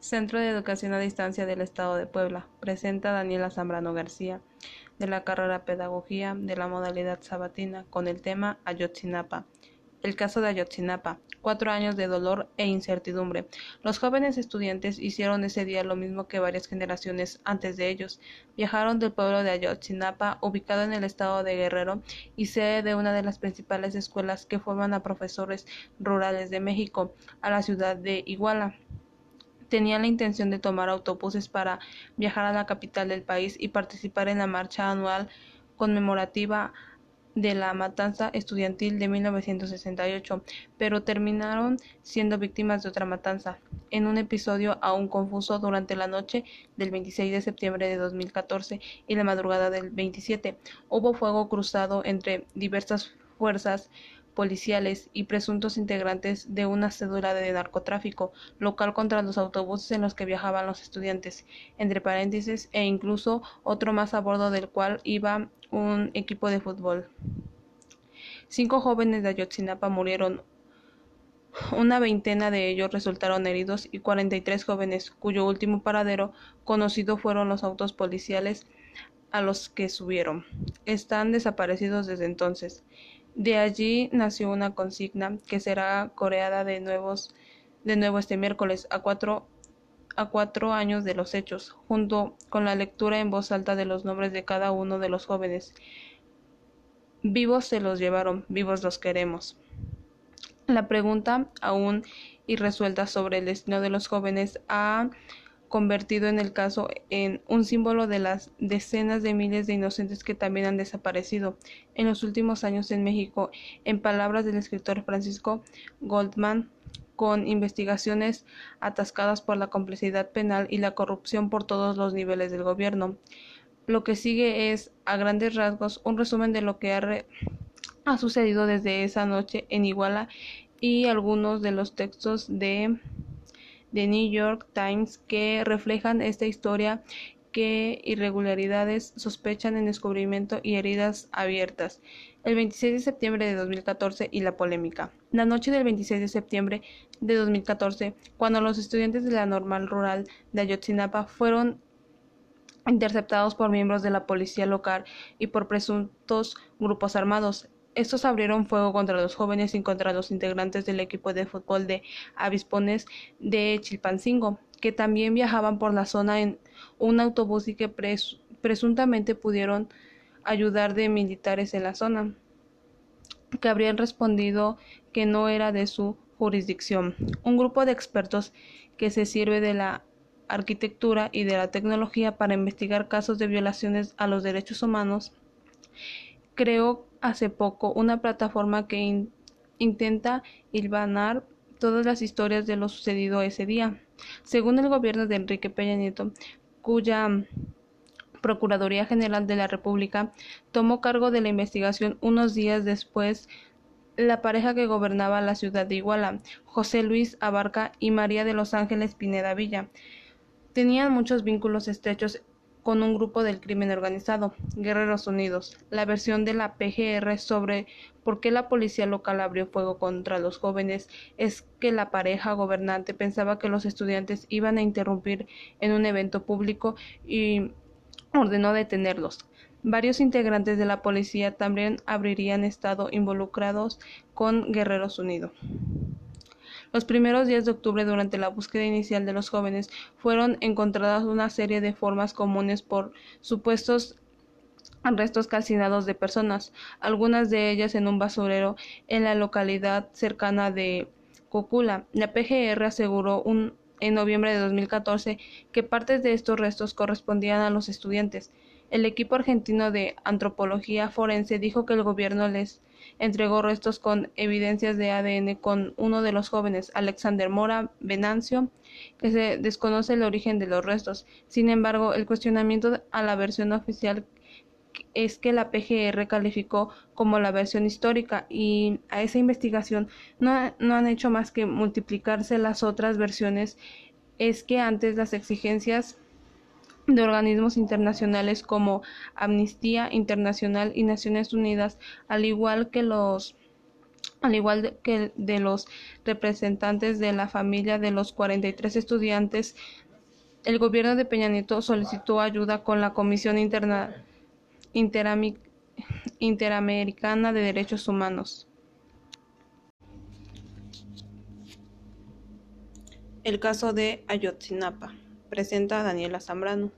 Centro de Educación a Distancia del Estado de Puebla. Presenta Daniela Zambrano García, de la carrera Pedagogía de la modalidad sabatina, con el tema Ayotzinapa. El caso de Ayotzinapa. Cuatro años de dolor e incertidumbre. Los jóvenes estudiantes hicieron ese día lo mismo que varias generaciones antes de ellos. Viajaron del pueblo de Ayotzinapa, ubicado en el estado de Guerrero y sede de una de las principales escuelas que forman a profesores rurales de México, a la ciudad de Iguala tenían la intención de tomar autobuses para viajar a la capital del país y participar en la marcha anual conmemorativa de la matanza estudiantil de 1968, pero terminaron siendo víctimas de otra matanza, en un episodio aún confuso durante la noche del 26 de septiembre de 2014 y la madrugada del 27. Hubo fuego cruzado entre diversas fuerzas policiales y presuntos integrantes de una cédula de narcotráfico local contra los autobuses en los que viajaban los estudiantes, entre paréntesis, e incluso otro más a bordo del cual iba un equipo de fútbol. Cinco jóvenes de Ayotzinapa murieron, una veintena de ellos resultaron heridos y 43 jóvenes, cuyo último paradero conocido fueron los autos policiales a los que subieron. Están desaparecidos desde entonces. De allí nació una consigna que será coreada de, nuevos, de nuevo este miércoles a cuatro, a cuatro años de los hechos, junto con la lectura en voz alta de los nombres de cada uno de los jóvenes. Vivos se los llevaron, vivos los queremos. La pregunta aún irresuelta sobre el destino de los jóvenes ha convertido en el caso en un símbolo de las decenas de miles de inocentes que también han desaparecido en los últimos años en México, en palabras del escritor Francisco Goldman, con investigaciones atascadas por la complicidad penal y la corrupción por todos los niveles del gobierno. Lo que sigue es, a grandes rasgos, un resumen de lo que ha, ha sucedido desde esa noche en Iguala y algunos de los textos de The New York Times que reflejan esta historia que irregularidades sospechan en descubrimiento y heridas abiertas. El 26 de septiembre de 2014 y la polémica. La noche del 26 de septiembre de 2014, cuando los estudiantes de la normal rural de Ayotzinapa fueron interceptados por miembros de la policía local y por presuntos grupos armados. Estos abrieron fuego contra los jóvenes y contra los integrantes del equipo de fútbol de Avispones de Chilpancingo, que también viajaban por la zona en un autobús y que presuntamente pudieron ayudar de militares en la zona, que habrían respondido que no era de su jurisdicción. Un grupo de expertos que se sirve de la arquitectura y de la tecnología para investigar casos de violaciones a los derechos humanos creó hace poco una plataforma que intenta hilvanar todas las historias de lo sucedido ese día. Según el gobierno de Enrique Peña Nieto, cuya Procuraduría General de la República tomó cargo de la investigación unos días después la pareja que gobernaba la ciudad de Iguala, José Luis Abarca y María de los Ángeles Pineda Villa, tenían muchos vínculos estrechos con un grupo del crimen organizado, Guerreros Unidos. La versión de la PGR sobre por qué la policía local abrió fuego contra los jóvenes es que la pareja gobernante pensaba que los estudiantes iban a interrumpir en un evento público y ordenó detenerlos. Varios integrantes de la policía también habrían estado involucrados con Guerreros Unidos. Los primeros días de octubre, durante la búsqueda inicial de los jóvenes, fueron encontradas una serie de formas comunes por supuestos restos calcinados de personas, algunas de ellas en un basurero en la localidad cercana de Cocula. La PGR aseguró un, en noviembre de 2014 que partes de estos restos correspondían a los estudiantes. El equipo argentino de antropología forense dijo que el gobierno les entregó restos con evidencias de ADN con uno de los jóvenes, Alexander Mora Venancio, que se desconoce el origen de los restos. Sin embargo, el cuestionamiento a la versión oficial es que la PGR calificó como la versión histórica y a esa investigación no, no han hecho más que multiplicarse las otras versiones. Es que antes las exigencias de organismos internacionales como Amnistía Internacional y Naciones Unidas, al igual que los al igual que de los representantes de la familia de los 43 estudiantes, el gobierno de Peña Nieto solicitó ayuda con la Comisión Interna, Interamericana de Derechos Humanos. El caso de Ayotzinapa presenta a Daniela Zambrano.